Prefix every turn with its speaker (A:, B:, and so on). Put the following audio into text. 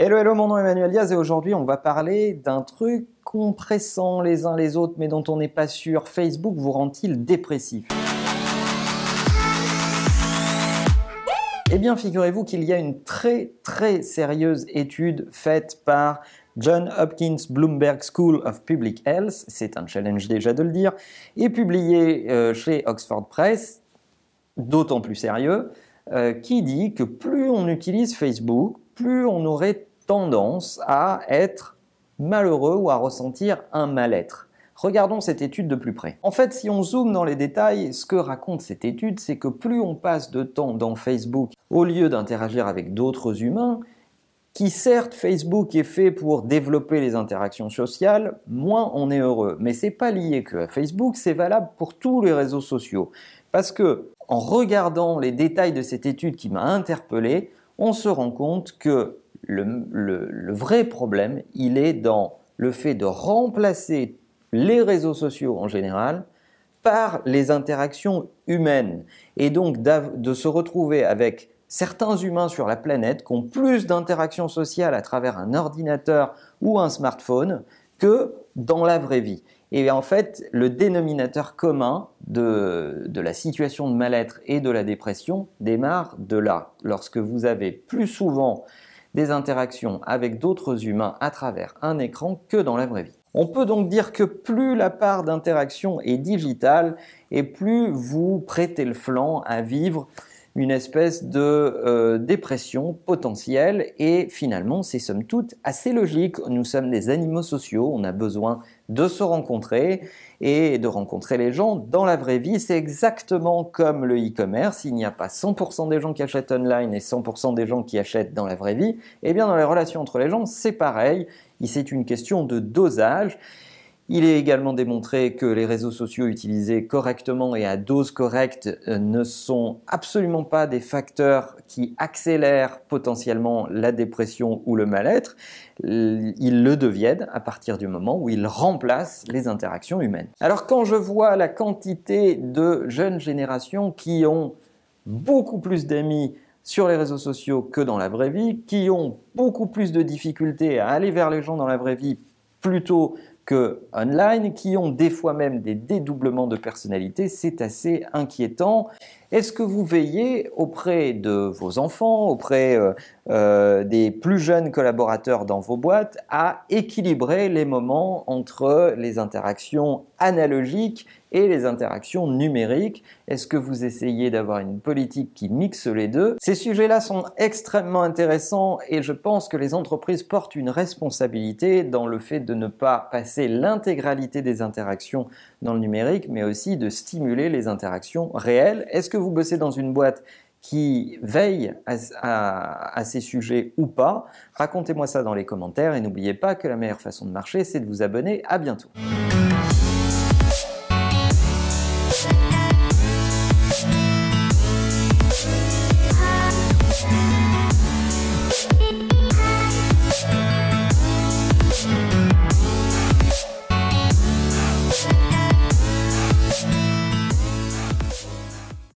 A: Hello, hello, mon nom est Emmanuel Diaz et aujourd'hui on va parler d'un truc compressant les uns les autres mais dont on n'est pas sûr. Facebook vous rend-il dépressif? Eh bien, figurez-vous qu'il y a une très très sérieuse étude faite par John Hopkins Bloomberg School of Public Health, c'est un challenge déjà de le dire, et publiée euh, chez Oxford Press, d'autant plus sérieux, euh, qui dit que plus on utilise Facebook, plus on aurait tendance à être malheureux ou à ressentir un mal-être. Regardons cette étude de plus près. En fait, si on zoome dans les détails, ce que raconte cette étude, c'est que plus on passe de temps dans Facebook au lieu d'interagir avec d'autres humains, qui certes Facebook est fait pour développer les interactions sociales, moins on est heureux. Mais c'est pas lié que à Facebook, c'est valable pour tous les réseaux sociaux. Parce que en regardant les détails de cette étude qui m'a interpellé, on se rend compte que le, vrai problème, il est dans le fait de remplacer les réseaux sociaux en général par les interactions humaines et donc de se retrouver avec certains humains sur la planète qui ont plus d'interactions sociales à travers un ordinateur ou un smartphone que dans la vraie vie. Et en fait, le dénominateur commun de, la situation de mal-être et de la dépression démarre de là. Lorsque vous avez plus souvent des interactions avec d'autres humains à travers un écran que dans la vraie vie. On peut donc dire que plus la part d'interaction est digitale et plus vous prêtez le flanc à vivre une espèce de euh, dépression potentielle et finalement c'est somme toute assez logique. Nous sommes des animaux sociaux, on a besoin de se rencontrer et de rencontrer les gens dans la vraie vie. C'est exactement comme le e-commerce, il n'y a pas 100% des gens qui achètent online et 100% des gens qui achètent dans la vraie vie. Eh bien dans les relations entre les gens, c'est pareil, c'est une question de dosage. Il est également démontré que les réseaux sociaux utilisés correctement et à dose correcte euh, ne sont absolument pas des facteurs qui accélèrent potentiellement la dépression ou le mal-être. Ils le deviennent à partir du moment où ils remplacent les interactions humaines. Alors quand je vois la quantité de jeunes générations qui ont beaucoup plus d'amis sur les réseaux sociaux que dans la vraie vie, qui ont beaucoup plus de difficultés à aller vers les gens dans la vraie vie plutôt que online, qui ont des fois même des dédoublements de personnalité, c'est assez inquiétant. Est-ce que vous veillez auprès de vos enfants, auprès euh, euh, des plus jeunes collaborateurs dans vos boîtes, à équilibrer les moments entre les interactions analogiques et les interactions numériques? Est-ce que vous essayez d'avoir une politique qui mixe les deux? Ces sujets-là sont extrêmement intéressants et je pense que les entreprises portent une responsabilité dans le fait de ne pas passer l'intégralité des interactions dans le numérique, mais aussi de stimuler les interactions réelles. Vous bossez dans une boîte qui veille à, ces sujets ou pas Racontez-moi ça dans les commentaires et n'oubliez pas que la meilleure façon de marcher, c'est de vous abonner. À bientôt.